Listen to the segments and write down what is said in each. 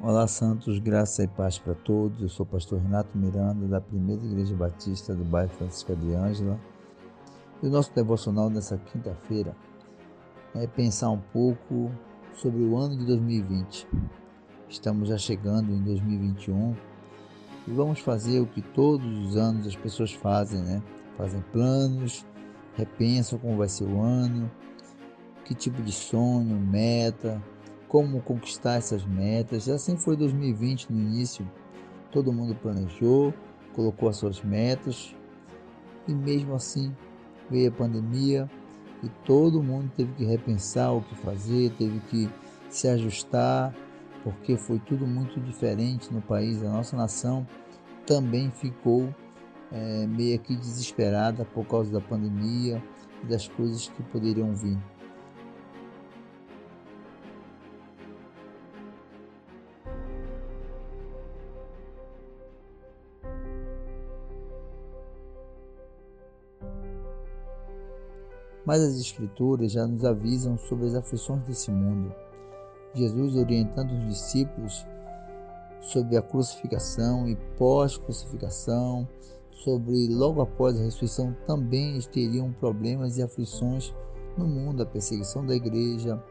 Olá, Santos, graça e paz para todos. Eu sou o pastor Renato Miranda, da Primeira Igreja Batista do bairro Francisca de Ângela. E o nosso devocional nessa quinta-feira é pensar um pouco sobre o ano de 2020. Estamos já chegando em 2021 e vamos fazer o que todos os anos as pessoas fazem, né? Fazem planos, repensam como vai ser o ano, que tipo de sonho, meta, como conquistar essas metas. Assim foi 2020 no início. Todo mundo planejou, colocou as suas metas e mesmo assim veio a pandemia e todo mundo teve que repensar o que fazer, teve que se ajustar, porque foi tudo muito diferente no país. A nossa nação também ficou é, meio que desesperada por causa da pandemia e das coisas que poderiam vir. Mas as Escrituras já nos avisam sobre as aflições desse mundo. Jesus orientando os discípulos sobre a crucificação e pós-crucificação, sobre logo após a ressurreição também teriam problemas e aflições no mundo, a perseguição da igreja,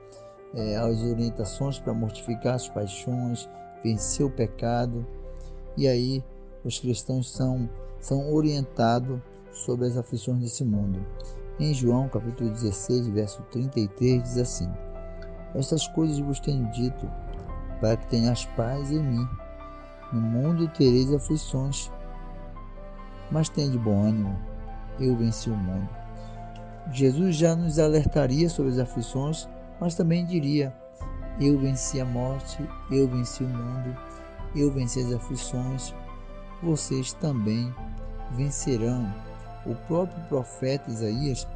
é, as orientações para mortificar as paixões, vencer o pecado. E aí os cristãos são, são orientados sobre as aflições desse mundo. Em João capítulo 16, verso 33, diz assim: Estas coisas vos tenho dito, para que tenhas paz em mim. No mundo tereis aflições, mas tenha de bom ânimo, eu venci o mundo. Jesus já nos alertaria sobre as aflições, mas também diria: Eu venci a morte, eu venci o mundo, eu venci as aflições, vocês também vencerão o próprio profeta Isaías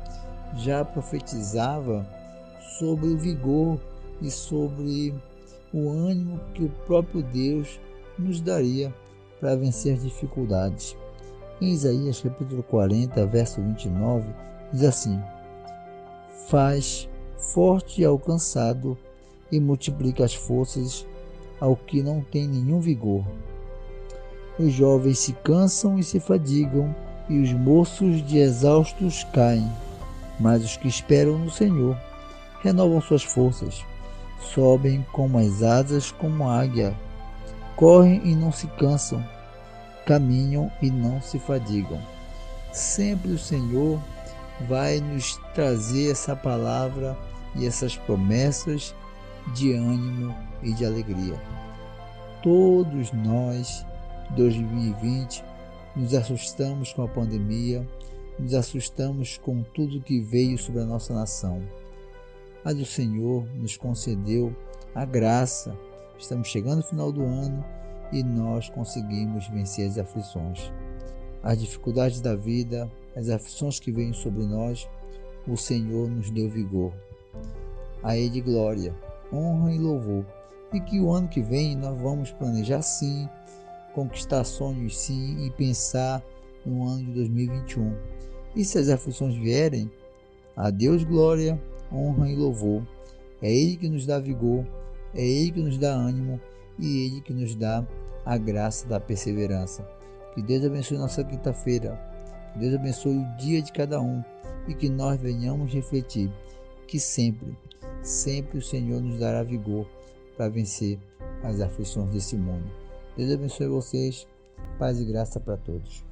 já profetizava sobre o vigor e sobre o ânimo que o próprio Deus nos daria para vencer as dificuldades. Em Isaías capítulo 40, verso 29, diz assim: Faz forte ao cansado e multiplica as forças ao que não tem nenhum vigor. Os jovens se cansam e se fadigam, e os moços de exaustos caem, mas os que esperam no Senhor renovam suas forças, sobem como as asas como a águia, correm e não se cansam, caminham e não se fadigam. Sempre o Senhor vai nos trazer essa palavra e essas promessas de ânimo e de alegria. Todos nós, 2020, nos assustamos com a pandemia, nos assustamos com tudo que veio sobre a nossa nação. Mas o Senhor nos concedeu a graça. Estamos chegando ao final do ano e nós conseguimos vencer as aflições. As dificuldades da vida, as aflições que vêm sobre nós, o Senhor nos deu vigor. A Ele glória, honra e louvor. E que o ano que vem nós vamos planejar sim conquistar sonhos sim e pensar no ano de 2021. E se as aflições vierem, a Deus glória, honra e louvor. É Ele que nos dá vigor, é Ele que nos dá ânimo e Ele que nos dá a graça da perseverança. Que Deus abençoe nossa quinta-feira, que Deus abençoe o dia de cada um e que nós venhamos refletir que sempre, sempre o Senhor nos dará vigor para vencer as aflições desse mundo. Deus abençoe vocês. Paz e graça para todos.